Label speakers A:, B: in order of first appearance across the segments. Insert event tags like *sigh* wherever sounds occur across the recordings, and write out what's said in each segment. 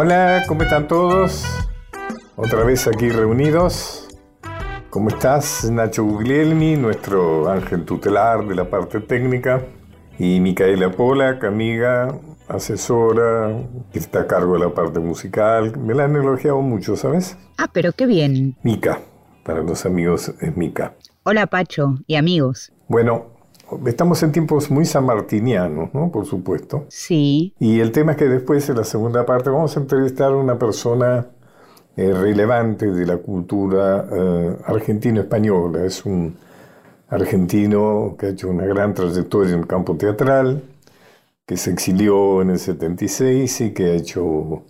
A: Hola, ¿cómo están todos? Otra vez aquí reunidos. ¿Cómo estás, Nacho Guglielmi, nuestro ángel tutelar de la parte técnica? Y Micaela Polak, amiga, asesora, que está a cargo de la parte musical. Me la han elogiado mucho, ¿sabes?
B: Ah, pero qué bien.
A: Mica, para los amigos es Mica.
B: Hola, Pacho, y amigos.
A: Bueno, estamos en tiempos muy sanmartinianos, ¿no? Por supuesto.
B: Sí.
A: Y el tema es que después, en la segunda parte, vamos a entrevistar a una persona eh, relevante de la cultura eh, argentino-española. Es un argentino que ha hecho una gran trayectoria en el campo teatral, que se exilió en el 76 y que ha hecho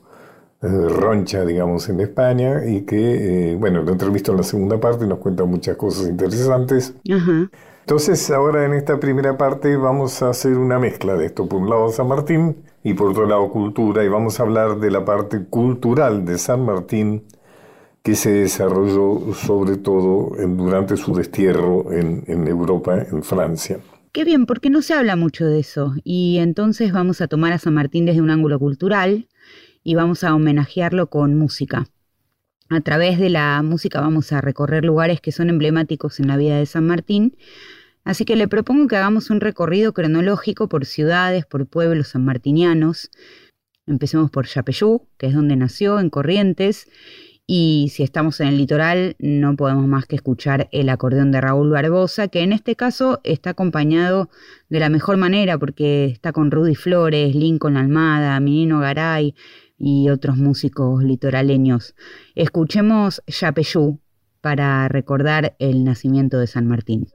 A: eh, roncha, digamos, en España y que, bueno, lo entrevistó en la segunda parte y nos cuenta muchas cosas interesantes.
B: Ajá.
A: Entonces, ahora en esta primera parte vamos a hacer una mezcla de esto. Por un lado San Martín y por otro lado cultura y vamos a hablar de la parte cultural de San Martín que se desarrolló sobre todo durante su destierro en, en Europa, en Francia.
B: Qué bien, porque no se habla mucho de eso. Y entonces vamos a tomar a San Martín desde un ángulo cultural y vamos a homenajearlo con música. A través de la música vamos a recorrer lugares que son emblemáticos en la vida de San Martín, Así que le propongo que hagamos un recorrido cronológico por ciudades, por pueblos sanmartinianos. Empecemos por Yapeyú, que es donde nació, en Corrientes, y si estamos en el litoral no podemos más que escuchar el acordeón de Raúl Barbosa, que en este caso está acompañado de la mejor manera porque está con Rudy Flores, Lincoln Almada, Minino Garay y otros músicos litoraleños. Escuchemos Yapeyú para recordar el nacimiento de San Martín.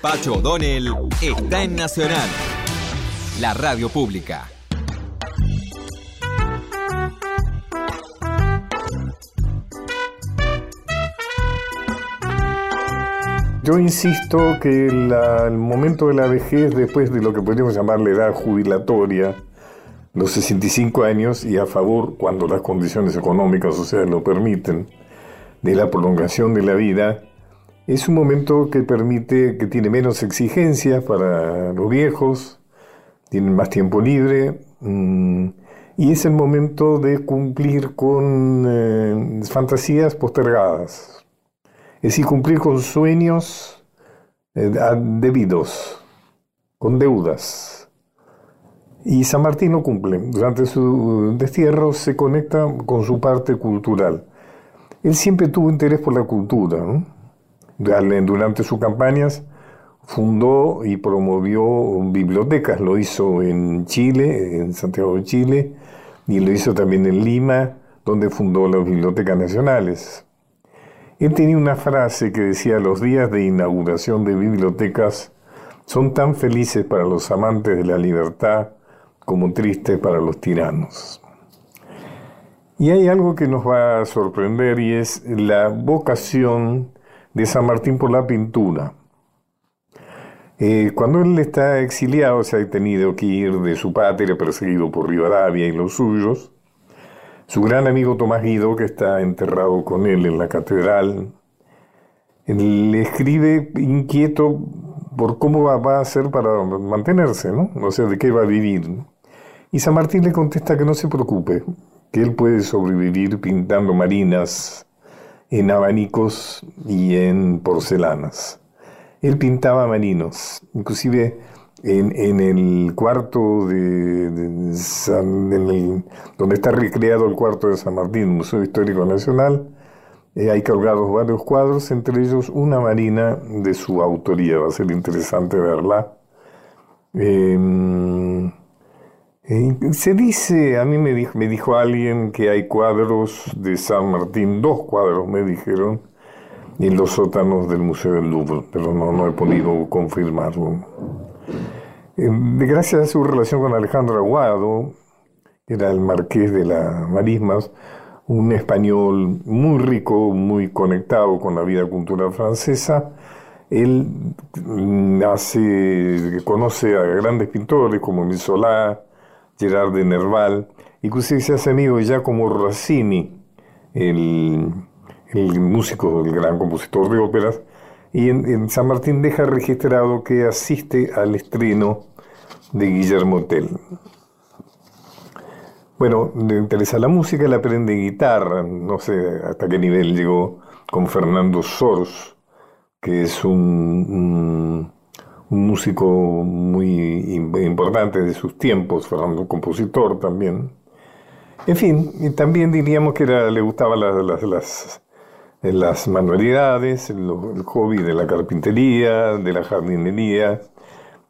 C: Pacho O'Donnell está en Nacional, la radio pública.
A: Yo insisto que el momento de la vejez, después de lo que podríamos llamar la edad jubilatoria, los 65 años, y a favor, cuando las condiciones económicas o sea lo permiten, de la prolongación de la vida, es un momento que permite, que tiene menos exigencias para los viejos, tienen más tiempo libre, mm, y es el momento de cumplir con eh, fantasías postergadas, es decir, cumplir con sueños eh, debidos, con deudas. Y San Martín no cumple. Durante su destierro se conecta con su parte cultural. Él siempre tuvo interés por la cultura. Durante sus campañas fundó y promovió bibliotecas. Lo hizo en Chile, en Santiago de Chile, y lo hizo también en Lima, donde fundó las bibliotecas nacionales. Él tenía una frase que decía, los días de inauguración de bibliotecas son tan felices para los amantes de la libertad como tristes para los tiranos. Y hay algo que nos va a sorprender y es la vocación de San Martín por la pintura. Eh, cuando él está exiliado, se ha tenido que ir de su patria, perseguido por Rivadavia y los suyos, su gran amigo Tomás Guido, que está enterrado con él en la catedral, le escribe inquieto por cómo va, a hacer para mantenerse, ¿no? O sea, de qué va a vivir. Y San Martín le contesta que no se preocupe, que él puede sobrevivir pintando marinas en abanicos y en porcelanas. Él pintaba marinos, inclusive en, el cuarto de, donde está recreado el cuarto de San Martín, Museo Histórico Nacional, eh, hay colgados varios cuadros, entre ellos una marina de su autoría, va a ser interesante verla. Em, eh, se dice, a mí me dijo, me dijo alguien que hay cuadros de San Martín, dos cuadros me dijeron, en los sótanos del Museo del Louvre, pero no, no he podido confirmarlo. Eh, gracias a su relación con Alejandro Aguado, que era el marqués de las Marismas, un español muy rico, muy conectado con la vida cultural francesa, él hace, conoce a grandes pintores como Solá, Gerard de Nerval, inclusive se hace amigo ya como Rossini, el, músico, el gran compositor de óperas, y en, San Martín deja registrado que asiste al estreno de Guillermo Tell. Bueno, le interesa la música, le aprende guitarra, no sé hasta qué nivel llegó con Fernando Sors, que es un, músico muy importante de sus tiempos, Fernando compositor también. En fin, y también diríamos que le gustaban las, manualidades, el, hobby de la carpintería, de la jardinería.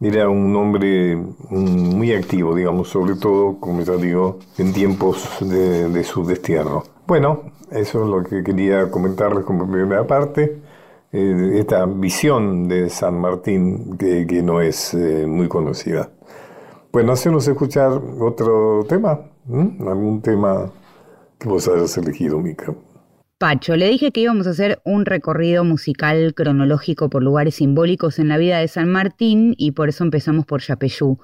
A: Era un hombre muy activo, digamos, sobre todo, como ya digo, en tiempos de, su destierro. Bueno, eso es lo que quería comentarles como primera parte. Eh, esta visión de San Martín que, no es eh, muy conocida. Bueno, hacemos escuchar otro tema, algún tema que vos hayas elegido, Mica.
B: Pacho, le dije que íbamos a hacer un recorrido musical cronológico por lugares simbólicos en la vida de San Martín y por eso empezamos por Yapeyú.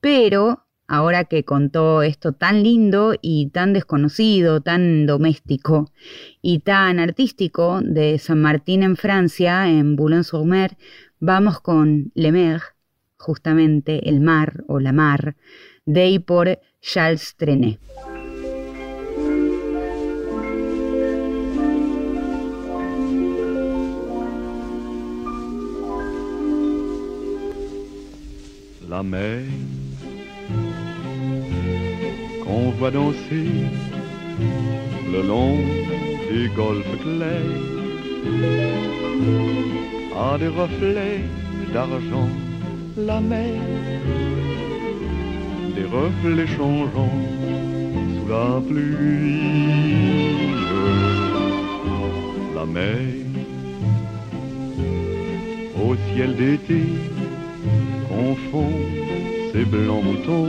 B: Pero ahora que contó esto tan lindo y tan desconocido, tan doméstico y tan artístico de San Martín en Francia, en Boulogne-sur-Mer, vamos con Le Mer, justamente el mar o la mar, de y por Charles Trenet.
D: la mer qu'on voit danser le long du golfe clair a des reflets d'argent la mer des reflets changeants sous la pluie. La mer aussi ciel d'été confond ses blancs moutons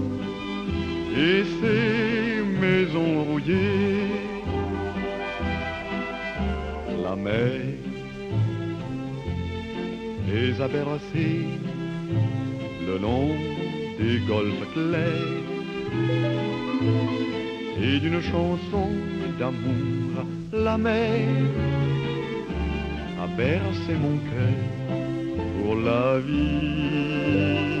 D: et ces maisons rouillées. La mer les a bercés le long des golfes clairs et d'une chanson d'amour, la mer a bercé mon cœur pour la vie,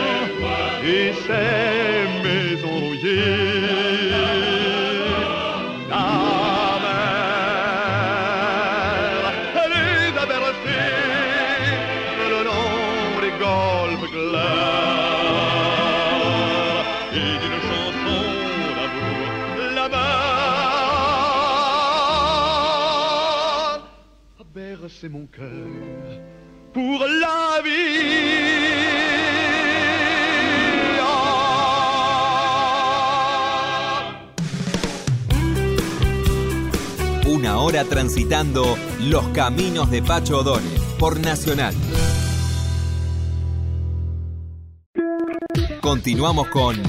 D: et ces maisons rouillées. La mer, elle les a le long des golfes clairs et d'une chanson d'amour là-bas a bercé mon cœur
C: transitando los caminos de Pacho O'Donnell por Nacional. Continuamos con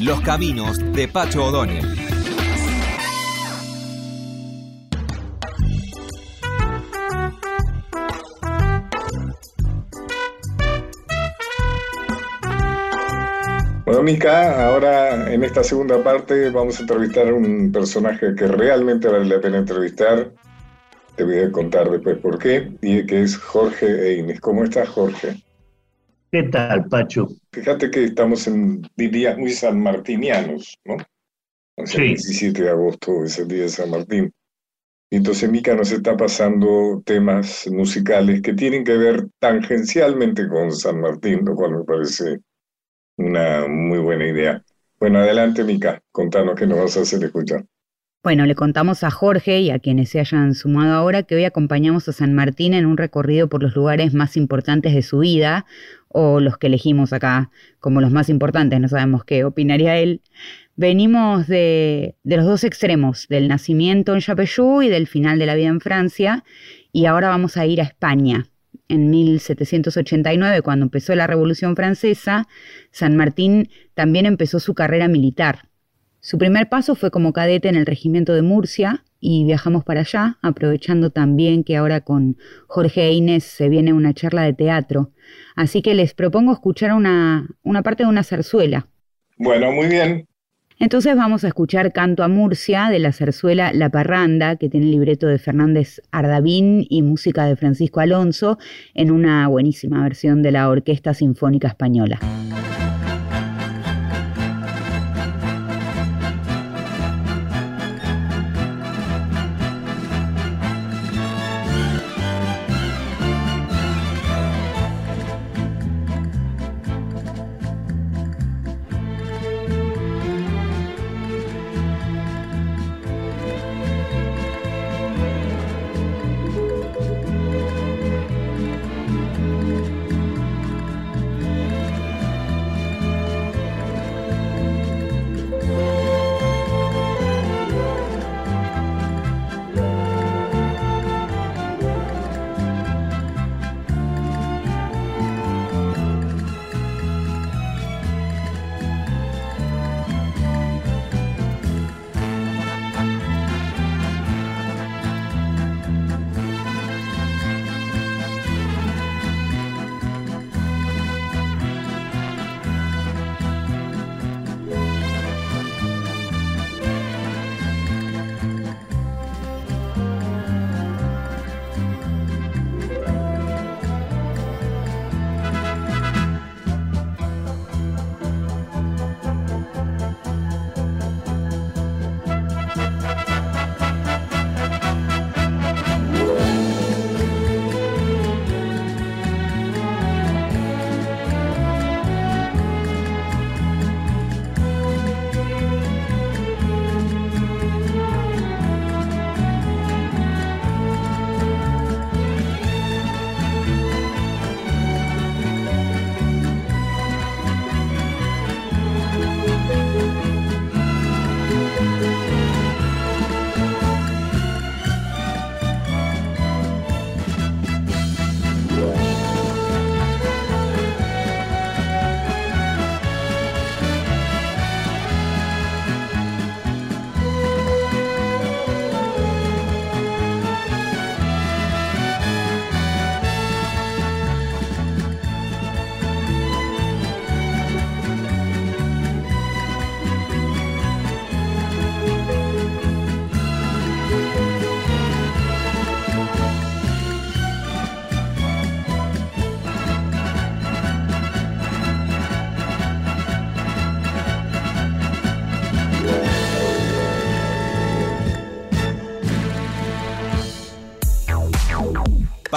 C: Los caminos de Pacho O'Donnell.
A: Mica, ahora en esta segunda parte vamos a entrevistar a un personaje que realmente vale la pena entrevistar. Te voy a contar después por qué, y que es Jorge Eines. ¿Cómo estás, Jorge?
E: ¿Qué tal, Pacho?
A: Fíjate que estamos en días muy sanmartinianos, ¿no? O sea,
E: Sí.
A: el 17 de agosto es el día de San Martín. Y entonces Mica nos está pasando temas musicales que tienen que ver tangencialmente con San Martín, lo cual me parece una muy buena idea. Bueno, adelante, Mica, contanos qué nos vas a hacer escuchar.
B: Bueno, le contamos a Jorge y a quienes se hayan sumado ahora que hoy acompañamos a San Martín en un recorrido por los lugares más importantes de su vida, o los que elegimos acá como los más importantes, no sabemos qué opinaría él. Venimos de, los dos extremos, del nacimiento en Chapeyú y del final de la vida en Francia, y ahora vamos a ir a España. En 1789, cuando empezó la Revolución Francesa, San Martín también empezó su carrera militar. Su primer paso fue como cadete en el regimiento de Murcia y viajamos para allá, aprovechando también que ahora con Jorge Inés se viene una charla de teatro. Así que les propongo escuchar una, una parte de una zarzuela.
A: Bueno, muy bien.
B: Entonces vamos a escuchar Canto a Murcia de la zarzuela La Parranda, que tiene libreto de Fernández Ardavín y música de Francisco Alonso, en una buenísima versión de la Orquesta Sinfónica Española.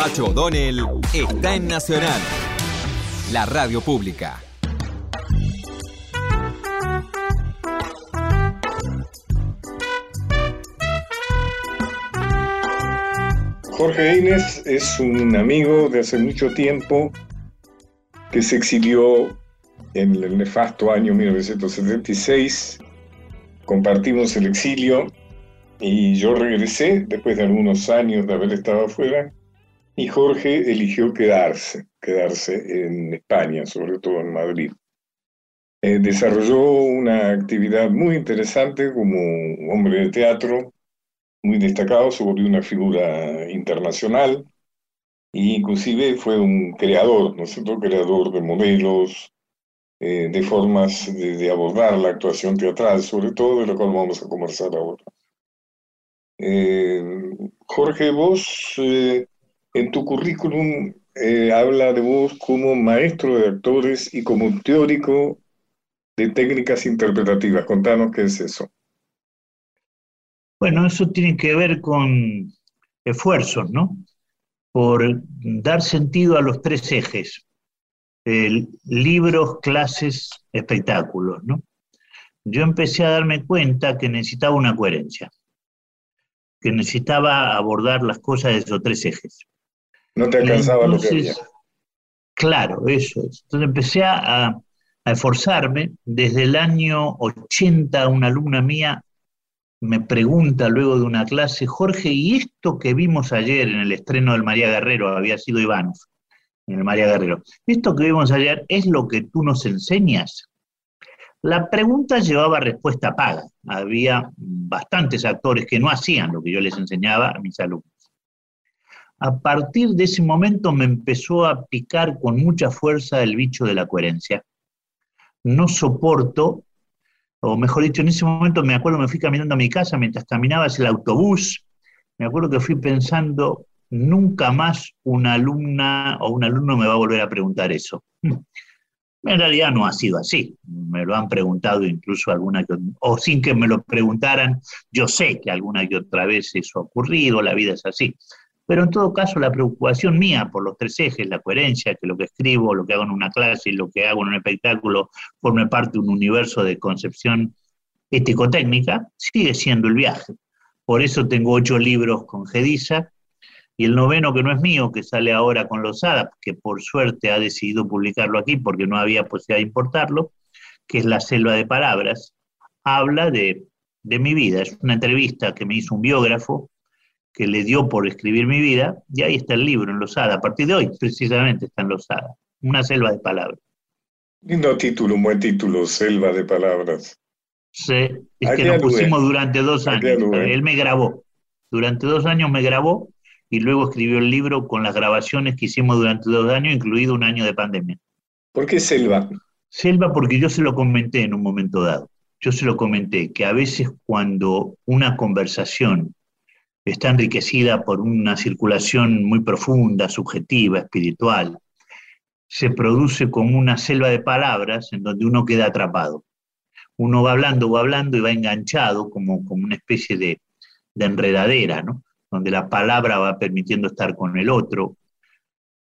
C: Pacho O'Donnell está en Nacional, la radio pública.
A: Jorge Inés es un amigo de hace mucho tiempo que se exilió en el nefasto año 1976. Compartimos el exilio y yo regresé después de algunos años de haber estado afuera y Jorge eligió quedarse, quedarse en España, sobre todo en Madrid. Eh, desarrolló una actividad muy interesante como hombre de teatro, muy destacado, se volvió una figura internacional e inclusive fue un creador, ¿no es cierto? Creador de modelos, eh, de formas de, abordar la actuación teatral, sobre todo de lo cual vamos a conversar ahora. Eh, Jorge, vos en tu currículum habla de vos como maestro de actores y como teórico de técnicas interpretativas. Contanos qué es eso.
E: Bueno, eso tiene que ver con esfuerzos, ¿no? Por dar sentido a los tres ejes, libros, clases, espectáculos, ¿no? Yo empecé a darme cuenta que necesitaba una coherencia, que necesitaba abordar las cosas de esos tres ejes.
A: No te alcanzaba lo que había.
E: Claro, eso es. Entonces empecé a, a esforzarme. Desde el año 80, una alumna mía me pregunta luego de una clase, Jorge, ¿y esto que vimos ayer en el estreno del María Guerrero, había sido Iván, en el María Guerrero, ¿esto que vimos ayer es lo que tú nos enseñas? La pregunta llevaba respuesta paga. Había bastantes actores que no hacían lo que yo les enseñaba a mis alumnos. A partir de ese momento me empezó a picar con mucha fuerza el bicho de la coherencia. No soporto o mejor dicho, en ese momento me acuerdo, me fui caminando a mi casa mientras caminaba hacia el autobús, me acuerdo que fui pensando, nunca más una alumna o un alumno me va a volver a preguntar eso. *laughs* En realidad no ha sido así, me lo han preguntado incluso alguna que, o sin que me lo preguntaran, yo sé que alguna que otra vez eso ha ocurrido, la vida es así. Pero en todo caso, la preocupación mía por los tres ejes, la coherencia, que lo que escribo, lo que hago en una clase y lo que hago en un espectáculo forme parte de un universo de concepción ético-técnica, sigue siendo el viaje. Por eso tengo ocho libros con Gedisa y el noveno que no es mío, que sale ahora con Losada, que por suerte ha decidido publicarlo aquí porque no había posibilidad de importarlo, que es La Selva de Palabras, habla de, de mi vida. Es una entrevista que me hizo un biógrafo que le dio por escribir mi vida, y ahí está el libro en Losada. A partir de hoy, precisamente, está en Losada. Una selva de palabras.
A: Lindo título, un buen título, Selva de Palabras.
E: Sí, es que lo pusimos durante dos años. Él me grabó. Durante dos años me grabó y luego escribió el libro con las grabaciones que hicimos durante dos años, incluido un año de pandemia.
A: ¿Por qué selva?
E: Selva porque yo se lo comenté en un momento dado. Yo se lo comenté que a veces cuando una conversación está enriquecida por una circulación muy profunda, subjetiva, espiritual. Se produce como una selva de palabras en donde uno queda atrapado. Uno va hablando, va hablando y va enganchado como, como una especie de, de enredadera, ¿no? donde la palabra va permitiendo estar con el otro.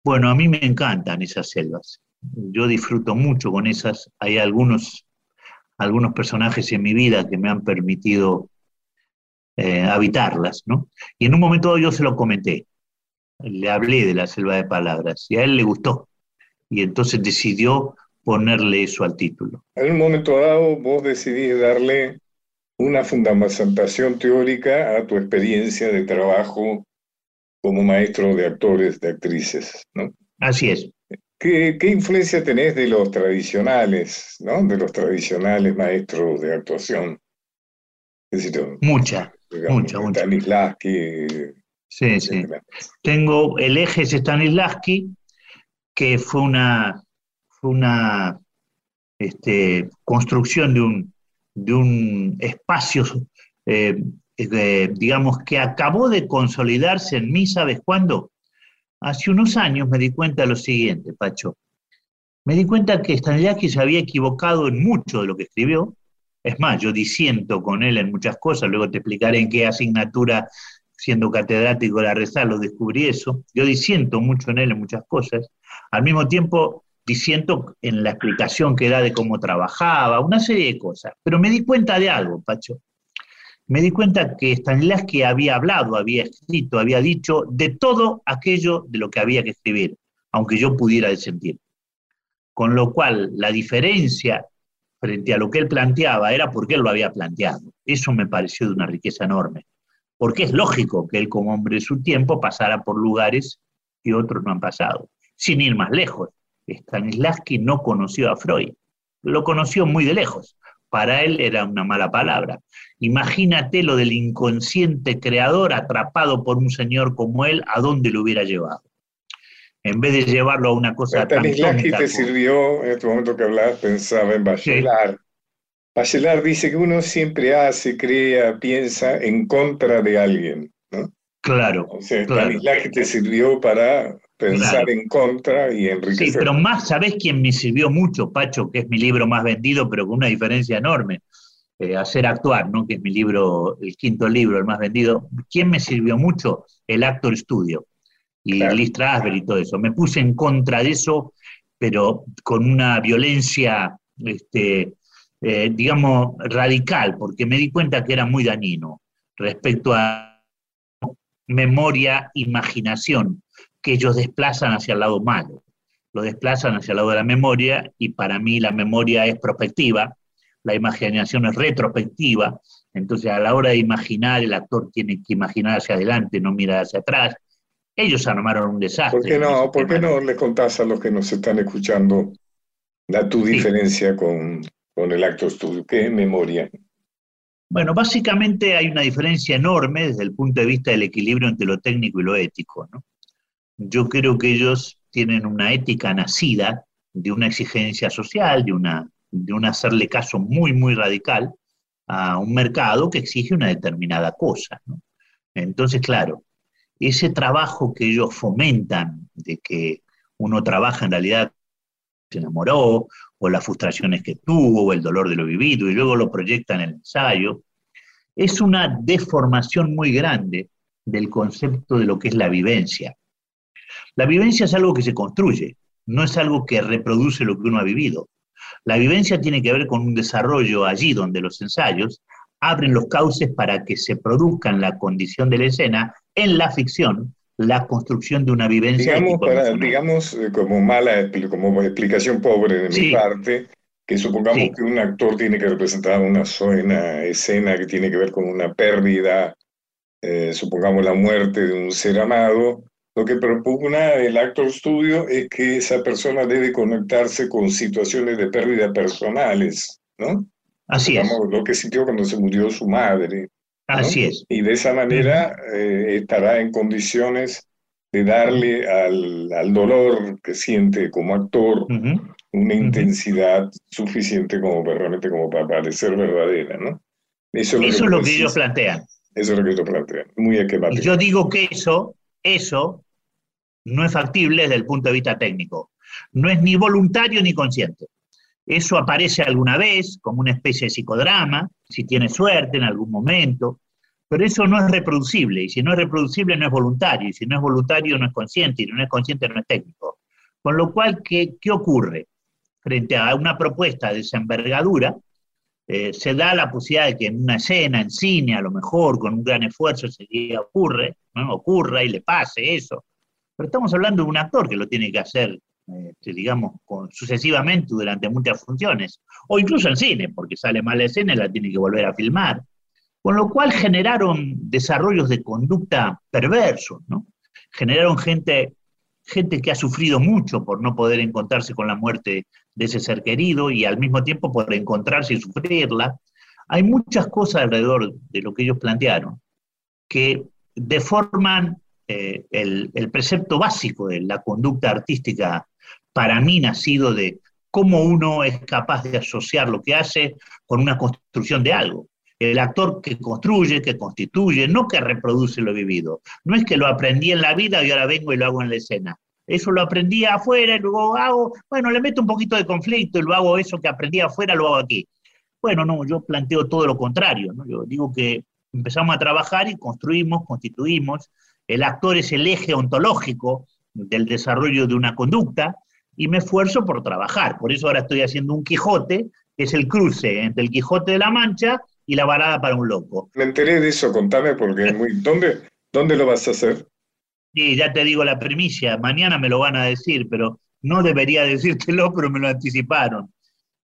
E: Bueno, a mí me encantan esas selvas. Yo disfruto mucho con esas. Hay algunos, algunos personajes en mi vida que me han permitido eh, habitarlas, ¿no? Y en un momento yo se lo comenté, le hablé de la selva de palabras y a él le gustó y entonces decidió ponerle eso al título.
A: En un momento dado vos decidís darle una fundamentación teórica a tu experiencia de trabajo como maestro de actores, de actrices, ¿no?
E: Así es.
A: ¿Qué, ¿Qué, influencia tenés de los tradicionales, ¿no? De los tradicionales maestros de actuación?
E: Mucha, mucha, mucha.
A: Stanislavski.
E: Sí, sí. Tengo el eje Stanislavski, que fue una, fue una este, construcción de un, de un espacio, eh, eh, digamos, que acabó de consolidarse en mí, ¿sabes cuándo? Hace unos años me di cuenta de lo siguiente, Pacho. Me di cuenta que Stanislavski se había equivocado en mucho de lo que escribió, es más, yo disiento con él en muchas cosas, luego te explicaré en qué asignatura siendo catedrático de la Rezal, lo descubrí eso. Yo disiento mucho en él en muchas cosas. Al mismo tiempo, disiento en la explicación que da de cómo trabajaba, una serie de cosas. Pero me di cuenta de algo, Pacho. Me di cuenta que Stanislavski había hablado, había escrito, había dicho de todo aquello de lo que había que escribir, aunque yo pudiera disentir. Con lo cual, la diferencia frente a lo que él planteaba era porque él lo había planteado. Eso me pareció de una riqueza enorme. Porque es lógico que él como hombre de su tiempo pasara por lugares que otros no han pasado. Sin ir más lejos, Stanislavski no conoció a Freud, lo conoció muy de lejos. Para él era una mala palabra. Imagínate lo del inconsciente creador atrapado por un señor como él, ¿a dónde lo hubiera llevado? En vez de llevarlo a una cosa
A: tan te sirvió, en este momento que hablabas, pensaba en Bachelard. Bachelard dice que uno siempre hace, crea, piensa en contra de alguien, ¿no?
E: Claro.
A: O sea, te sirvió para pensar en contra y enriquecer.
E: Sí, pero más, ¿sabés quién me sirvió mucho, Pacho? Que es mi libro más vendido, pero con una diferencia enorme. Eh, hacer actuar, ¿no? Que es mi libro, el quinto libro, el más vendido. ¿Quién me sirvió mucho? El Actor Studio y claro. Liz Strasberg y todo eso. Me puse en contra de eso, pero con una violencia, este, eh, digamos, radical, porque me di cuenta que era muy dañino respecto a memoria, imaginación, que ellos desplazan hacia el lado malo, lo desplazan hacia el lado de la memoria y para mí la memoria es prospectiva, la imaginación es retrospectiva, entonces a la hora de imaginar el actor tiene que imaginar hacia adelante, no mirar hacia atrás, ellos armaron un desastre.
A: ¿Por qué no, ¿por qué no le contás a los que nos están escuchando la tu diferencia con, con, el acto estudio? ¿Qué es memoria?
E: Bueno, básicamente hay una diferencia enorme desde el punto de vista del equilibrio entre lo técnico y lo ético. ¿no? Yo creo que ellos tienen una ética nacida de una exigencia social, de, una, de un hacerle caso muy, muy radical a un mercado que exige una determinada cosa. ¿no? Entonces, claro, ese trabajo que ellos fomentan, de que uno trabaja en realidad se enamoró, o las frustraciones que tuvo, o el dolor de lo vivido, y luego lo proyecta en el ensayo, es una deformación muy grande del concepto de lo que es la vivencia. La vivencia es algo que se construye, no es algo que reproduce lo que uno ha vivido. La vivencia tiene que ver con un desarrollo allí donde los ensayos abren los cauces para que se produzca en la condición de la escena, en la ficción, la construcción de una vivencia.
A: Digamos, digamos eh, como mala, como explicación pobre de mi parte, que supongamos que un actor tiene que representar una, escena que tiene que ver con una pérdida, eh, supongamos la muerte de un ser amado, lo que propugna el actor studio es que esa persona debe conectarse con situaciones de pérdida personales, ¿no?
E: Así es.
A: Lo que sintió cuando se murió su madre.
E: Así es.
A: Y de esa manera eh, estará en condiciones de darle al, al, dolor que siente como actor una intensidad suficiente como realmente como para parecer verdadera, ¿no?
E: Eso es lo, que, ellos plantean.
A: Eso es lo que ellos plantean. Muy
E: Y yo digo que eso, eso no es factible desde el punto de vista técnico. No es ni voluntario ni consciente. Eso aparece alguna vez como una especie de psicodrama, si tiene suerte en algún momento, pero eso no es reproducible, y si no es reproducible no es voluntario, y si no es voluntario no es consciente, y si no es consciente no es técnico. Con lo cual, ¿qué, qué ocurre? Frente a una propuesta de esa envergadura, eh, se da la posibilidad de que en una escena, en cine, a lo mejor, con un gran esfuerzo, se ocurre, ¿no? ocurra y le pase eso. Pero estamos hablando de un actor que lo tiene que hacer este, digamos, sucesivamente durante muchas funciones, o incluso en cine, porque sale mal la escena y la tiene que volver a filmar. Con lo cual generaron desarrollos de conducta perversos, ¿no? Generaron gente, gente que ha sufrido mucho por no poder encontrarse con la muerte de ese ser querido y al mismo tiempo por encontrarse y sufrirla. Hay muchas cosas alrededor de lo que ellos plantearon que deforman eh, el, el, precepto básico de la conducta artística para mí nacido de cómo uno es capaz de asociar lo que hace con una construcción de algo. El actor que construye, que constituye, no que reproduce lo vivido. No es que lo aprendí en la vida y ahora vengo y lo hago en la escena. Eso lo aprendí afuera y luego hago, bueno, le meto un poquito de conflicto y lo hago eso que aprendí afuera, lo hago aquí. Bueno, no, yo planteo todo lo contrario. ¿no? Yo digo que empezamos a trabajar y construimos, constituimos. El actor es el eje ontológico del desarrollo de una conducta y me esfuerzo por trabajar. Por eso ahora estoy haciendo un Quijote, que es el cruce entre el Quijote de la Mancha y la balada para un loco.
A: Me enteré de eso, contame porque es muy... ¿Dónde, ¿Dónde lo vas a hacer?
E: Sí, ya te digo la primicia, mañana me lo van a decir, pero no debería decírtelo, pero me lo anticiparon.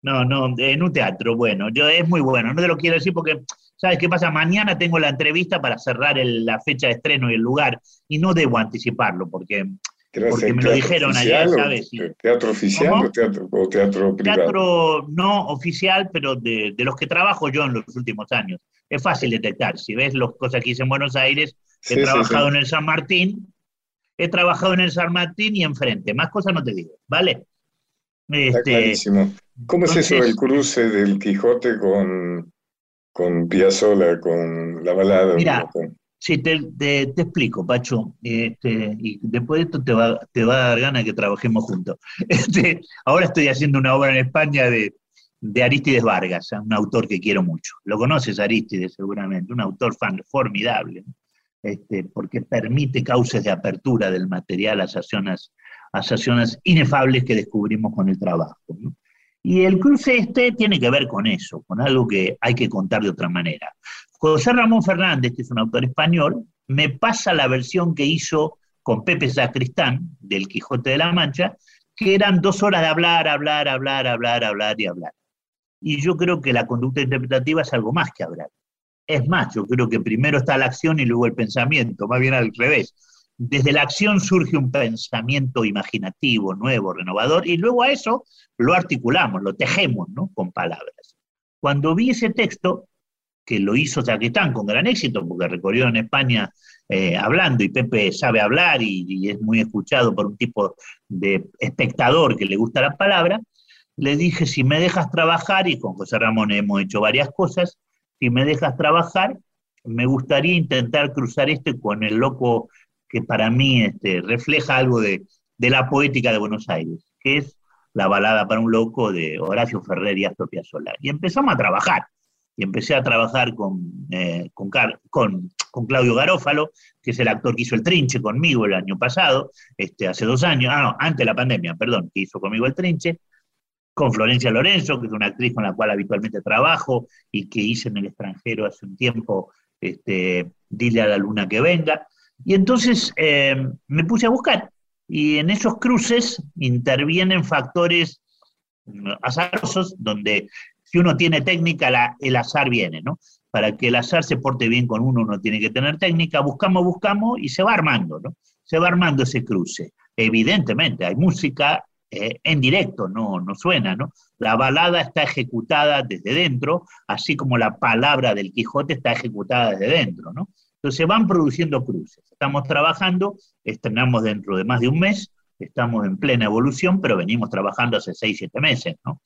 E: No, no, en un teatro, bueno, yo es muy bueno, no te lo quiero decir porque, ¿sabes qué pasa? Mañana tengo la entrevista para cerrar la fecha de estreno y el lugar, y no debo anticiparlo porque, porque me lo dijeron ayer, ¿sabes?
A: ¿Teatro oficial o teatro, o teatro, privado?
E: Teatro no oficial, pero de, de, los que trabajo yo en los últimos años. Es fácil detectar, si ves las cosas que hice en Buenos Aires, he trabajado en el San Martín, he trabajado en el San Martín y enfrente, más cosas no te digo, ¿vale?
A: Está este, clarísimo. ¿Cómo es eso del cruce del Quijote con, con Piazzolla, con la balada?
E: Mira, sí, te, te, explico, Pacho, este, y después de esto te va, te va a dar ganas que trabajemos juntos. *laughs* Este, ahora estoy haciendo una obra en España de, de Aristides Vargas, un autor que quiero mucho. Lo conoces, Aristides, seguramente, un autor fan, formidable, este, porque permite cauces de apertura del material a zonas a inefables que descubrimos con el trabajo. Y el cruce este tiene que ver con eso, con algo que hay que contar de otra manera. José Ramón Fernández, que es un autor español, me pasa la versión que hizo con Pepe Sacristán del Quijote de la Mancha, que eran dos horas de hablar, hablar, hablar, hablar, hablar y hablar. Y yo creo que la conducta interpretativa es algo más que hablar. Es más, yo creo que primero está la acción y luego el pensamiento, más bien al revés desde la acción surge un pensamiento imaginativo, nuevo, renovador, y luego a eso lo articulamos, lo tejemos ¿no? con palabras. Cuando vi ese texto, que lo hizo Zaquetán con gran éxito, porque recorrió en España eh, hablando, y Pepe sabe hablar y, es muy escuchado por un tipo de espectador que le gusta la palabra, le dije, si me dejas trabajar, y con José Ramón hemos hecho varias cosas, si me dejas trabajar, me gustaría intentar cruzar este con el loco que para mí este, refleja algo de, la poética de Buenos Aires, que es la balada para un loco de Horacio Ferrer y Astor Piazzolla. Y empezamos a trabajar. Y empecé a trabajar con, eh, con, con, Claudio Garófalo, que es el actor que hizo el trinche conmigo el año pasado, este, hace dos años, ah, no, antes de la pandemia, perdón, que hizo conmigo el trinche, con Florencia Lorenzo, que es una actriz con la cual habitualmente trabajo y que hice en el extranjero hace un tiempo, este, Dile a la luna que venga. Y entonces eh, me puse a buscar y en esos cruces intervienen factores mm, azarosos donde si uno tiene técnica, el azar viene, ¿no? Para que el azar se porte bien con uno, uno tiene que tener técnica, buscamos, buscamos y se va armando, ¿no? Se va armando ese cruce. Evidentemente, hay música eh, en directo, no, no suena, ¿no? La balada está ejecutada desde dentro, así como la palabra del Quijote está ejecutada desde dentro, ¿no? Entonces van produciendo cruces. Estamos trabajando, estrenamos dentro de más de un mes, estamos en plena evolución, pero venimos trabajando hace seis, siete meses, ¿no?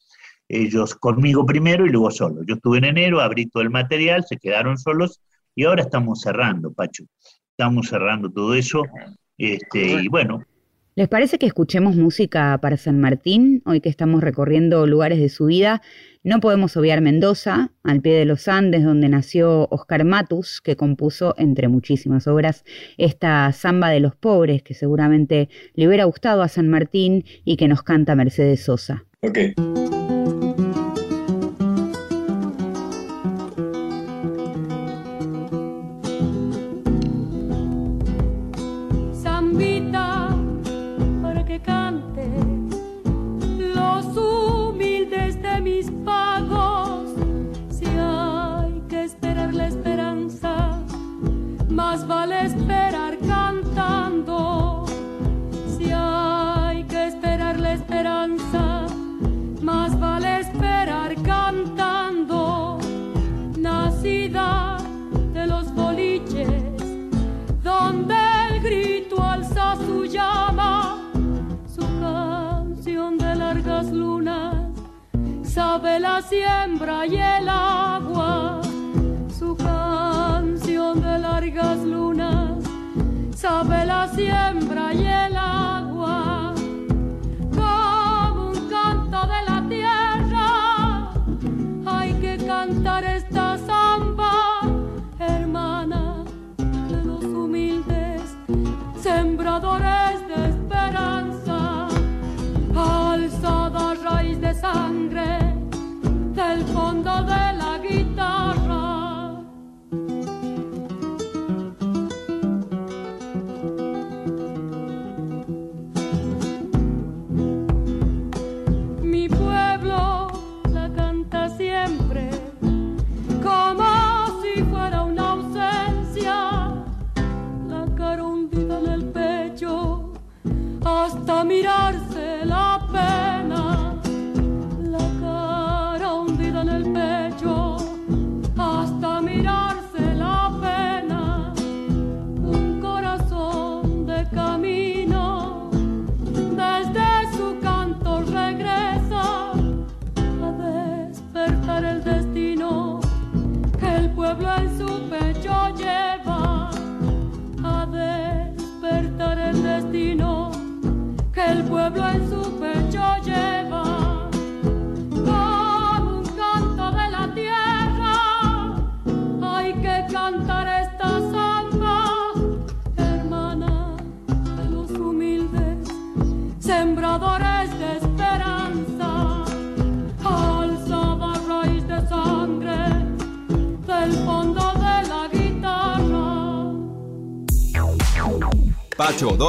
E: Ellos conmigo primero y luego solo. Yo estuve en enero, abrí todo el material, se quedaron solos y ahora estamos cerrando, Pacho. Estamos cerrando todo eso. Este, y bueno,
B: ¿Les parece que escuchemos música para San Martín, hoy que estamos recorriendo lugares de su vida? No podemos obviar Mendoza, al pie de los Andes, donde nació Oscar Matus, que compuso, entre muchísimas obras, esta Zamba de los Pobres, que seguramente le hubiera gustado a San Martín y que nos canta Mercedes Sosa.
A: Okay.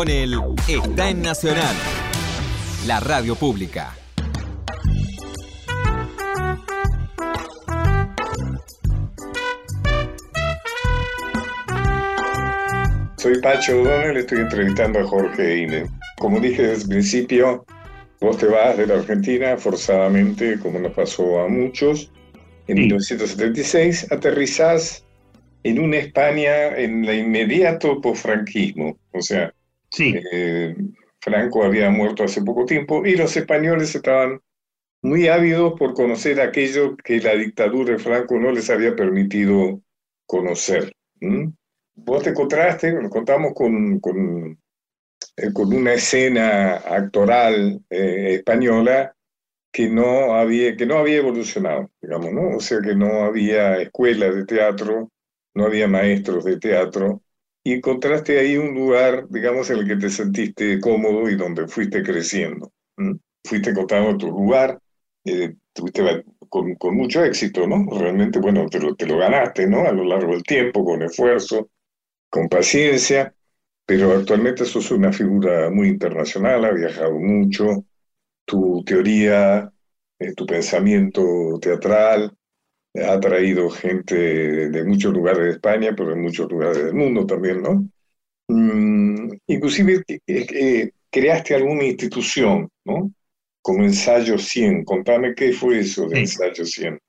C: Pacho O'Donnell está en Nacional, la radio pública.
A: Soy Pacho O'Donnell, estoy entrevistando a Jorge Ine. Como dije desde el principio, vos te vas de la Argentina forzadamente, como nos pasó a muchos. En
E: Sí.
A: 1976 aterrizás en una España en la inmediato posfranquismo. O sea,
E: Sí,
A: eh, Franco había muerto hace poco tiempo y los españoles estaban muy ávidos por conocer aquello que la dictadura de Franco no les había permitido conocer. ¿m? Vos te encontraste, nos contamos con, con, eh, con una escena actoral eh, española que no había, que no había evolucionado, digamos, ¿no? O sea que no había escuelas de teatro, no había maestros de teatro, y encontraste ahí un lugar, digamos, en el que te sentiste cómodo y donde fuiste creciendo. Fuiste encontrando tu lugar, eh, tuviste con, con mucho éxito, ¿no? Realmente, bueno, te lo, te lo ganaste, ¿no? A lo largo del tiempo, con esfuerzo, con paciencia, pero actualmente sos una figura muy internacional, has viajado mucho, tu teoría, eh, tu pensamiento teatral ha traído gente de muchos lugares de España, pero de muchos lugares del mundo también, ¿no? Mm, inclusive eh, eh, creaste alguna institución, ¿no? Como Ensayo 100. Contame qué fue eso de
E: Sí.
A: Ensayo 100.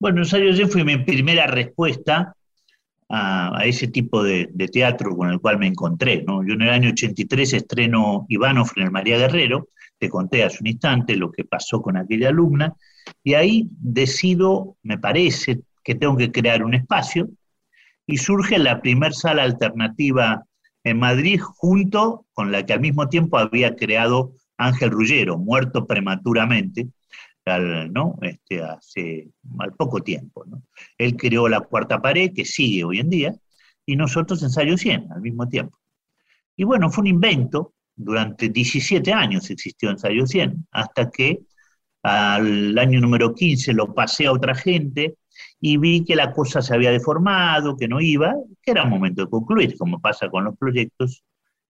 E: Bueno, Ensayo Zen fue mi primera respuesta a, a ese tipo de, de teatro con el cual me encontré. ¿no? Yo en el año 83 estreno Ivanov en el María Guerrero, te conté hace un instante lo que pasó con aquella alumna, y ahí decido, me parece, que tengo que crear un espacio, y surge la primer sala alternativa en Madrid, junto con la que al mismo tiempo había creado Ángel Rullero, muerto prematuramente, al, ¿no? este, hace al poco tiempo. ¿no? Él creó la cuarta pared, que sigue hoy en día, y nosotros ensayo 100 al mismo tiempo. Y bueno, fue un invento, durante 17 años existió ensayo 100, hasta que al año número 15 lo pasé a otra gente y vi que la cosa se había deformado, que no iba, que era momento de concluir, como pasa con los proyectos,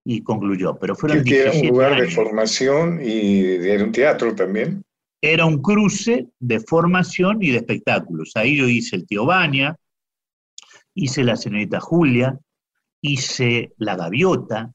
E: y concluyó. Pero fueron
A: Que era un
E: 17
A: lugar de
E: años.
A: formación y era un teatro también.
E: era un cruce de formación y de espectáculos. Ahí yo hice el tío Baña, hice la señorita Julia, hice la gaviota.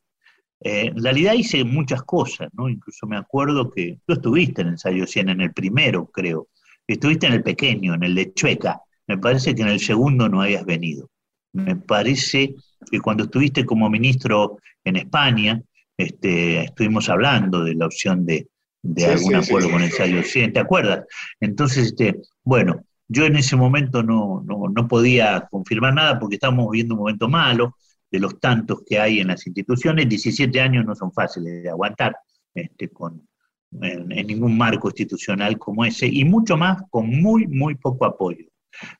E: Eh, en realidad hice muchas cosas, ¿no? Incluso me acuerdo que tú estuviste en ensayo 100, en el primero, creo. Estuviste en el pequeño, en el de Chueca. Me parece que en el segundo no habías venido. Me parece que cuando estuviste como ministro en España, este, estuvimos hablando de la opción de, de
A: Sí,
E: algún
A: sí,
E: acuerdo
A: sí,
E: con ensayo 100, ¿te acuerdas? Entonces, este, bueno, yo en ese momento no, no, no podía confirmar nada porque estábamos viviendo un momento malo de los tantos que hay en las instituciones. 17 años no son fáciles de aguantar este, con, en, en ningún marco institucional como ese, y mucho más con muy, muy poco apoyo.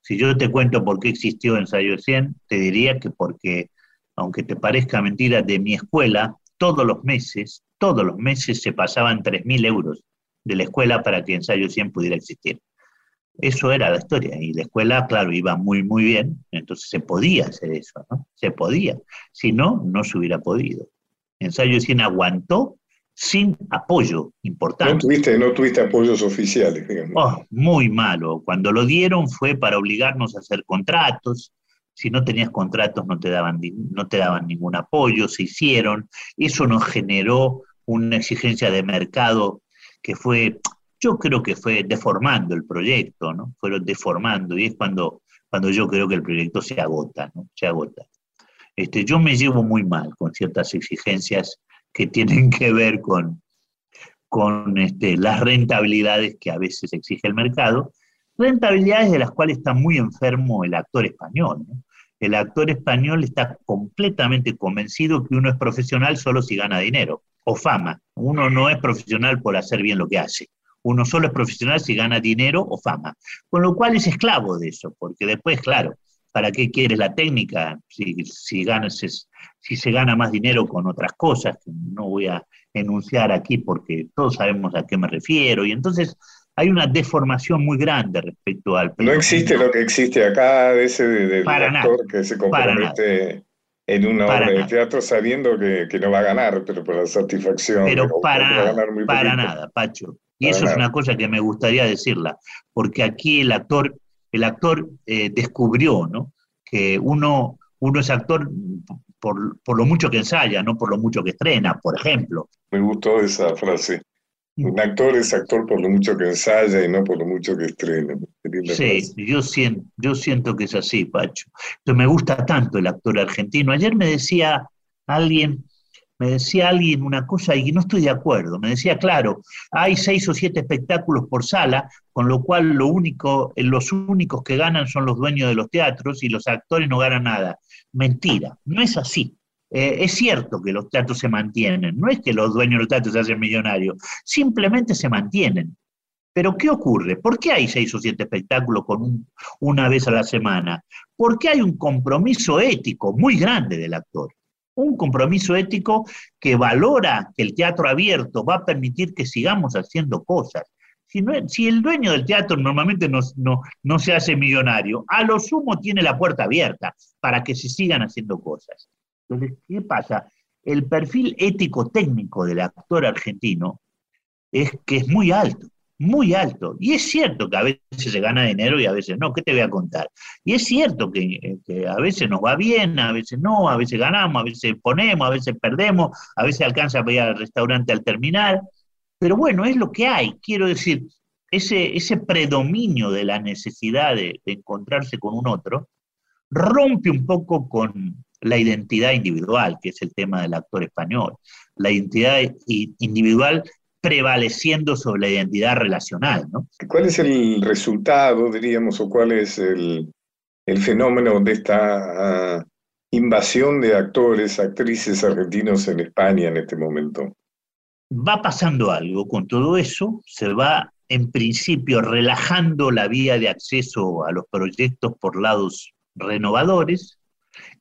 E: Si yo te cuento por qué existió Ensayo 100, te diría que porque, aunque te parezca mentira, de mi escuela, todos los meses, todos los meses se pasaban 3.000 euros de la escuela para que Ensayo 100 pudiera existir. Eso era la historia. Y la escuela, claro, iba muy, muy bien, entonces se podía hacer eso, ¿no? Se podía. Si no, no se hubiera podido. Ensayo 100 aguantó sin apoyo importante.
A: No tuviste, no tuviste apoyos oficiales, digamos.
E: Oh, muy malo. Cuando lo dieron fue para obligarnos a hacer contratos. Si no tenías contratos no te daban, no te daban ningún apoyo, se hicieron. Eso nos generó una exigencia de mercado que fue, yo creo que fue deformando el proyecto, ¿no? Fueron deformando y es cuando, cuando yo creo que el proyecto se agota, ¿no? Se agota. Este, yo me llevo muy mal con ciertas exigencias que tienen que ver con, con este, las rentabilidades que a veces exige el mercado, rentabilidades de las cuales está muy enfermo el actor español. El actor español está completamente convencido que uno es profesional solo si gana dinero o fama. Uno no es profesional por hacer bien lo que hace. Uno solo es profesional si gana dinero o fama. Con lo cual es esclavo de eso, porque después, claro, ¿para qué quieres la técnica si, si, si se gana más dinero con otras cosas que no voy a enunciar aquí porque todos sabemos a qué me refiero? Y entonces hay una deformación muy grande respecto al...
A: No existe lo que existe acá, ese del actor que se compromete en una obra de teatro sabiendo que, no va a ganar, pero por la satisfacción.
E: Pero para, para nada, Pacho. Y eso es una cosa que me gustaría decirla, porque aquí el actor, el actor eh, descubrió ¿no? que uno, uno es actor por, por, lo mucho que ensaya, no por lo mucho que estrena, por ejemplo.
A: Me gustó esa frase. Un actor es actor por lo mucho que ensaya y no por lo mucho que estrena.
E: Sí, yo siento, yo siento que es así, Pacho. Entonces me gusta tanto el actor argentino. Ayer me decía alguien, me decía alguien una cosa y no estoy de acuerdo. Me decía, claro, hay seis o siete espectáculos por sala, con lo cual lo único, los únicos que ganan son los dueños de los teatros y los actores no ganan nada. Mentira, no es así. Eh, es cierto que los teatros se mantienen, no es que los dueños de los teatros se hacen millonarios, simplemente se mantienen. Pero ¿qué ocurre? ¿Por qué hay seis o siete espectáculos con una vez a la semana? Porque hay un compromiso ético muy grande del actor. Un compromiso ético que valora que el teatro abierto va a permitir que sigamos haciendo cosas. Si, el dueño del teatro normalmente no, no se hace millonario, a lo sumo tiene la puerta abierta para que se sigan haciendo cosas. Entonces, ¿qué pasa? El perfil ético-técnico del actor argentino es que es muy alto, muy alto. Y es cierto que a veces se gana dinero y a veces no, ¿qué te voy a contar? Y es cierto que, a veces nos va bien, a veces no, a veces ganamos, a veces ponemos, a veces perdemos, a veces alcanza a ir al restaurante al terminar. Pero bueno, es lo que hay. Quiero decir, ese, ese predominio de la necesidad de encontrarse con un otro rompe un poco con, la identidad individual, que es el tema del actor español, la identidad individual prevaleciendo sobre la identidad relacional. ¿no?
A: ¿Cuál es el resultado, diríamos, o cuál es el, fenómeno de esta ah, invasión de actores, actrices argentinos en España en este momento?
E: Va pasando algo con todo eso, se va en principio relajando la vía de acceso a los proyectos por lados renovadores,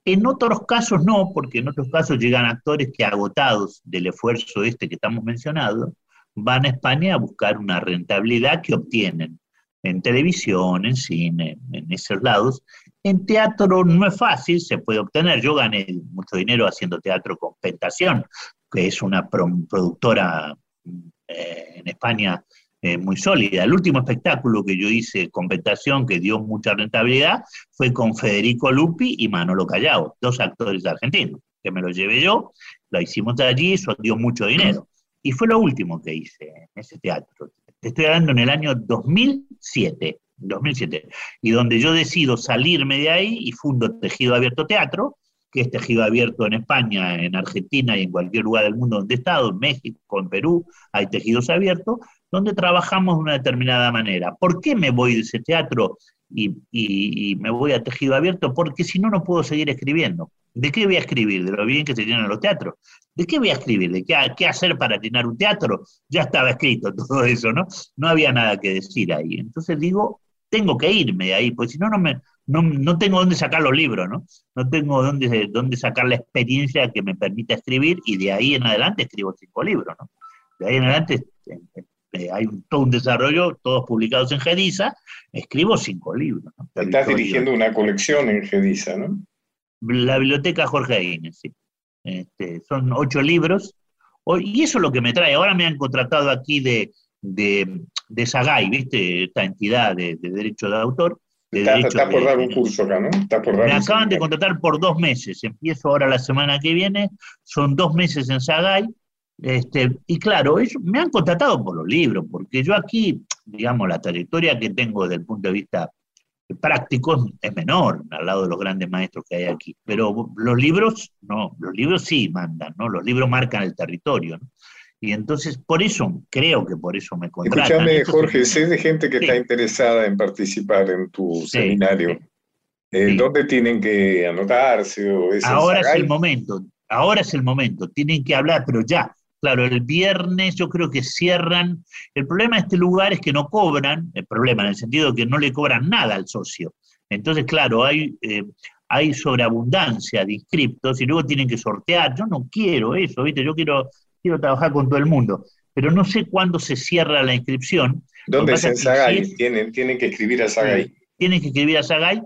E: en otros casos no, porque en otros casos llegan actores que agotados del esfuerzo este que estamos mencionando, van a España a buscar una rentabilidad que obtienen en televisión, en cine, en esos lados. En teatro no es fácil, se puede obtener. Yo gané mucho dinero haciendo teatro con Pentación, que es una productora eh, en España eh, muy sólida. El último espectáculo que yo hice, Competación, que dio mucha rentabilidad, fue con Federico Lupi y Manolo Callao, dos actores argentinos, que me lo llevé yo, lo hicimos allí, eso dio mucho dinero. Y fue lo último que hice en ese teatro. Te estoy hablando en el año 2007, 2007, y donde yo decido salirme de ahí y fundo Tejido Abierto Teatro, que es tejido abierto en España, en Argentina y en cualquier lugar del mundo donde he estado, en México, en Perú, hay tejidos abiertos, donde trabajamos de una determinada manera. ¿Por qué me voy de ese teatro y, me voy a tejido abierto? Porque si no, no puedo seguir escribiendo. ¿De qué voy a escribir? ¿De lo bien que se tienen los teatros? ¿De qué voy a escribir? ¿De qué, hacer para llenar un teatro? Ya estaba escrito *laughs* todo eso, ¿no? No había nada que decir ahí. Entonces digo, tengo que irme de ahí, porque si no, no, me, no, tengo dónde sacar los libros, ¿no? No tengo dónde, dónde sacar la experiencia que me permita escribir y de ahí en adelante escribo cinco libros, ¿no? De ahí en adelante eh, hay un, todo un desarrollo, todos publicados en Gedisa, escribo cinco libros. ¿no?
A: Estás dirigiendo una colección en Gedisa, ¿no?
E: La biblioteca Jorge Inés, sí. Este, son ocho libros, y eso es lo que me trae. Ahora me han contratado aquí de, de, de Sagay, ¿viste? Esta entidad de, de derecho de autor. de derechos
A: estás por
E: de-
A: dar un curso acá, ¿no? Estás por dar
E: Me acaban de contratar por dos meses. Empiezo ahora la semana que viene. Son dos meses en Sagay. Este, y claro, ellos me han contratado por los libros, porque yo aquí, digamos, la trayectoria que tengo desde el punto de vista práctico es menor al lado de los grandes maestros que hay aquí. Pero los libros, no, los libros sí mandan, ¿no? Los libros marcan el territorio, ¿no? Y entonces, por eso, creo que por eso me contratan.
A: Escúchame, Jorge, sé de gente que
E: Sí.
A: está interesada en participar en tu
E: Sí,
A: seminario.
E: sí.
A: Eh. ¿Dónde tienen que anotarse? ¿O es en
E: Ahora es el momento, ahora es el momento, tienen que hablar, pero ya. Claro, el viernes yo creo que cierran. El problema de este lugar es que no cobran, el problema en el sentido de que no le cobran nada al socio. Entonces, claro, hay, eh, hay sobreabundancia de inscriptos y luego tienen que sortear. Yo no quiero eso, ¿viste? Yo quiero, quiero trabajar con todo el mundo, pero no sé cuándo se cierra la inscripción.
A: ¿Dónde es en Sagay?
E: sí-
A: Tienen, tienen que escribir a Sagay.
E: tienen que escribir a Sagay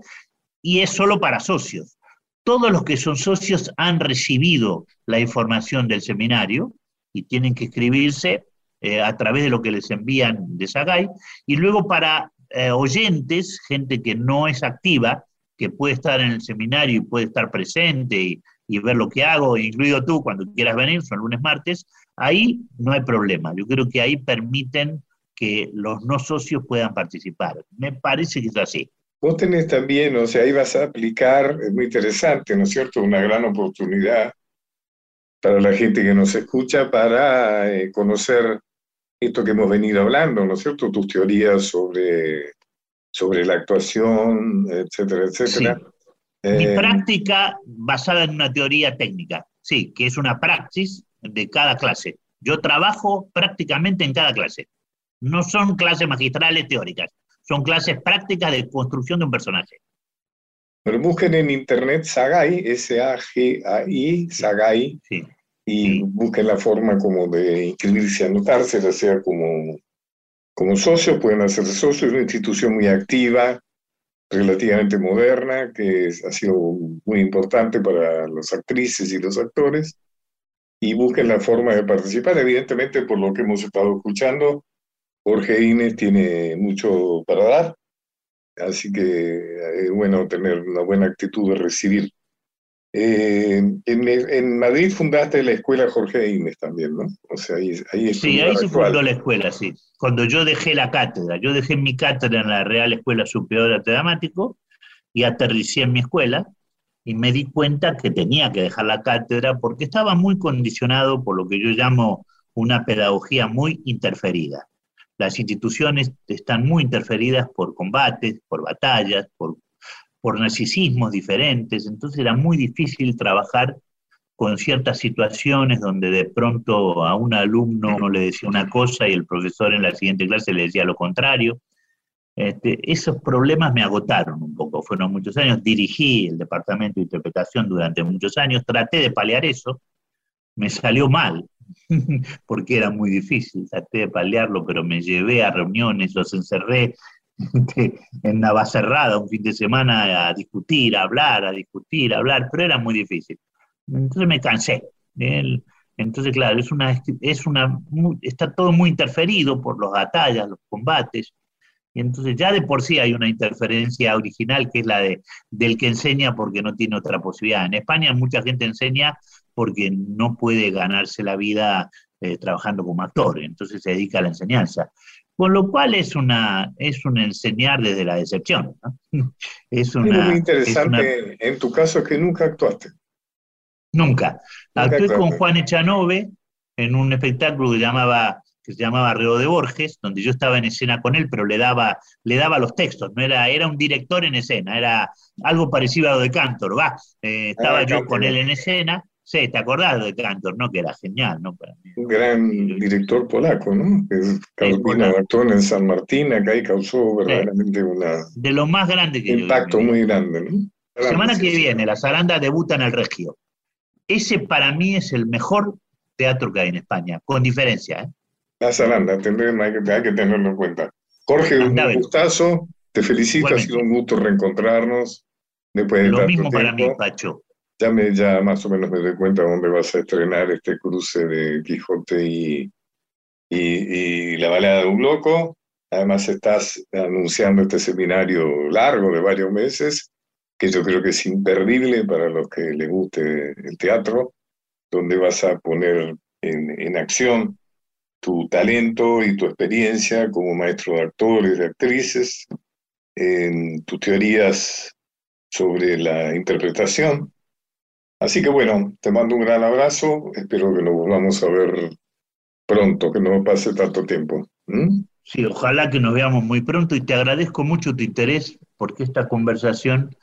E: y es solo para socios. Todos los que son socios han recibido la información del seminario y tienen que escribirse eh, a través de lo que les envían de Sagay. Y luego para eh, oyentes, gente que no es activa, que puede estar en el seminario y puede estar presente y, y ver lo que hago, incluido tú cuando quieras venir, son lunes, martes, ahí no hay problema. Yo creo que ahí permiten que los no socios puedan participar. Me parece que es así.
A: Vos tenés también, o sea, ahí vas a aplicar, es muy interesante, ¿no es cierto? Una gran oportunidad para la gente que nos escucha para eh, conocer esto que hemos venido hablando, ¿no es cierto? Tus teorías sobre, sobre la actuación, etcétera, etcétera.
E: Mi
A: Eh,
E: práctica basada en una teoría técnica, sí, que es una praxis de cada clase. Yo trabajo prácticamente en cada clase. No son clases magistrales teóricas, son clases prácticas de construcción de un personaje.
A: Pero busquen en internet Sagay, S-A-G-A-I, Sagay,
E: Sí.
A: y busquen la forma como de inscribirse, anotarse, ya sea como, como socio, pueden hacerse socio, es una institución muy activa, relativamente moderna, que es- ha sido muy importante para las actrices y los actores, y busquen la forma de participar. Evidentemente, por lo que hemos estado escuchando, Jorge Inés tiene mucho para dar, así que es bueno tener una buena actitud de recibir. Eh, en, en Madrid fundaste la escuela Jorge Inés también, ¿no? O sea, ahí, ahí
E: Sí, ahí se fundó la escuela, sí. Cuando yo dejé la cátedra, yo dejé mi cátedra en la Real Escuela Superior de Arte Dramático y aterricé en mi escuela y me di cuenta que tenía que dejar la cátedra porque estaba muy condicionado por lo que yo llamo una pedagogía muy interferida. Las instituciones están muy interferidas por combates, por batallas, por, por narcisismos diferentes, entonces era muy difícil trabajar con ciertas situaciones donde de pronto a un alumno uno le decía una cosa y el profesor en la siguiente clase le decía lo contrario. Este, esos problemas me agotaron un poco, fueron muchos años, dirigí el departamento de interpretación durante muchos años, traté de paliar eso, me salió mal, *laughs* porque era muy difícil, traté de paliarlo, pero me llevé a reuniones, los encerré en Navacerrada un fin de semana a discutir, a hablar, a discutir, a hablar, pero era muy difícil. Entonces me cansé. Entonces, claro, es una, es una, está todo muy interferido por las batallas, los combates, y entonces ya de por sí hay una interferencia original que es la de, del que enseña porque no tiene otra posibilidad. En España mucha gente enseña porque no puede ganarse la vida eh, trabajando como actor, entonces se dedica a la enseñanza. Con lo cual es una es un enseñar desde la decepción. ¿no? *laughs* Es una,
A: muy
E: es
A: interesante
E: una-
A: en tu caso es que nunca actuaste.
E: Nunca.
A: Nunca
E: Actué con. Juan Echanove en un espectáculo que, llamaba, que se llamaba Reo de Borges, donde yo estaba en escena con él, pero le daba, le daba los textos, no era, era un director en escena, era algo parecido a lo de Cantor, va. Eh, estaba
A: Ah,
E: yo
A: Cantor.
E: con él en escena, sí, ¿te acordás de Cantor, no? Que era genial, ¿no? Para mí.
A: Un gran director polaco, ¿no? Que actuó en San Martín, acá y causó verdaderamente un
E: De lo más grande que
A: impacto muy grande, ¿no?
E: La semana
A: Sí,
E: que
A: sí.
E: viene, la Zaranda debuta en el Regio. Ese para mí es el mejor teatro que hay en España, con diferencia. ¿eh?
A: La zaranda, tendré, hay, que, hay que tenerlo en cuenta. Jorge, un
E: Andá,
A: gustazo, te felicito, ha
E: Igualmente.
A: sido un gusto reencontrarnos después de
E: Lo
A: tanto
E: mismo para mí,
A: tiempo.
E: Pacho.
A: Ya, me, ya más o menos me doy cuenta dónde vas a estrenar este cruce de Quijote y, y, y La balada de un loco. Además estás anunciando este seminario largo de varios meses, que yo creo que es imperdible para los que les guste el teatro, donde vas a poner en, en acción tu talento y tu experiencia como maestro de actores, de actrices, en tus teorías sobre la interpretación. Así que bueno, te mando un gran abrazo, espero que nos volvamos a ver pronto, que no pase tanto tiempo. ¿Mm?
E: Sí, ojalá que nos veamos muy pronto y te agradezco mucho tu interés porque esta conversación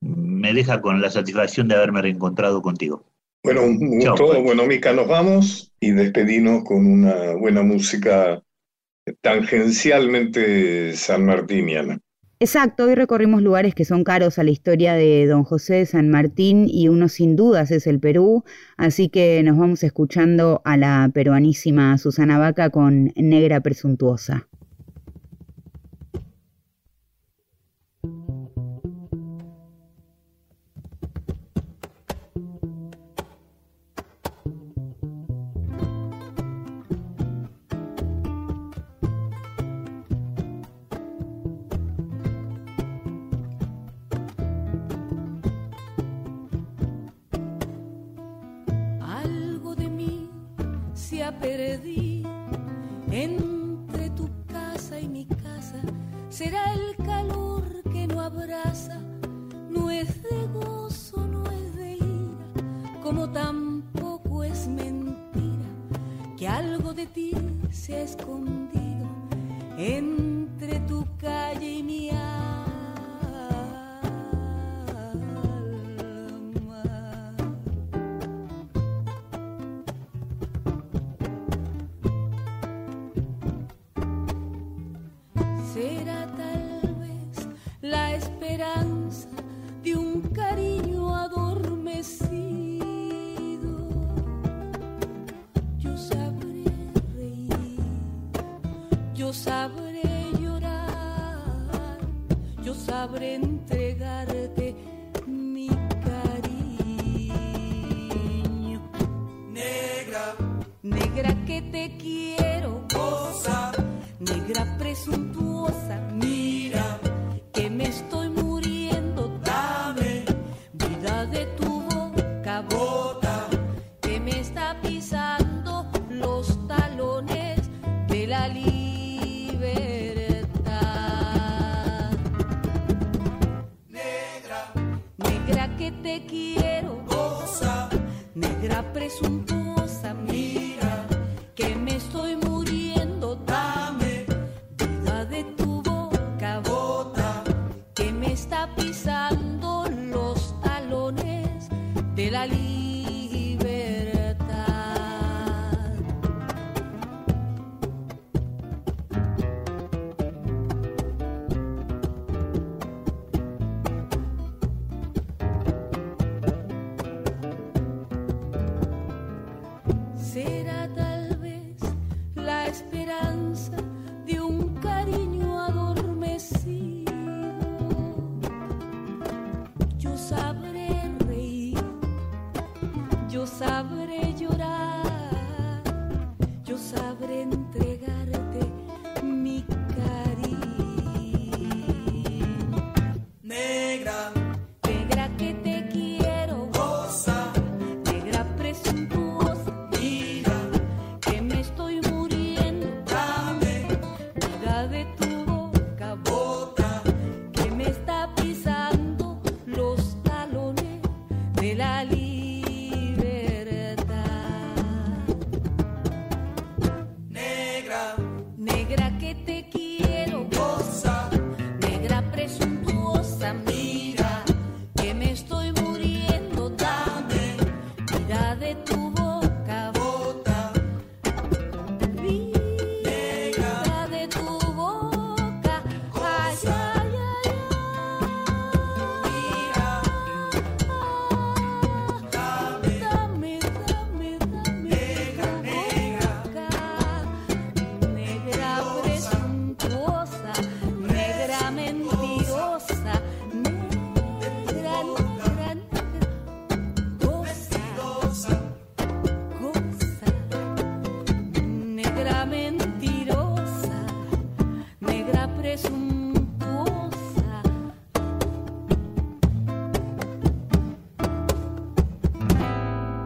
E: me deja con la satisfacción de haberme reencontrado contigo.
A: Bueno, un
E: Chao,
A: gusto.
E: pues.
A: Bueno, Mica, nos vamos y despedimos con una buena música tangencialmente sanmartiniana.
B: Exacto, hoy recorrimos lugares que son caros a la historia de don José de San Martín y uno sin dudas es el Perú, así que nos vamos escuchando a la peruanísima Susana Vaca con Negra Presuntuosa.
F: Entre tu casa y mi casa. Será el calor que no abraza, no es de gozo, no es de ira, como tampoco es mentira que algo de ti se ha escondido entre tu calle y mi alma.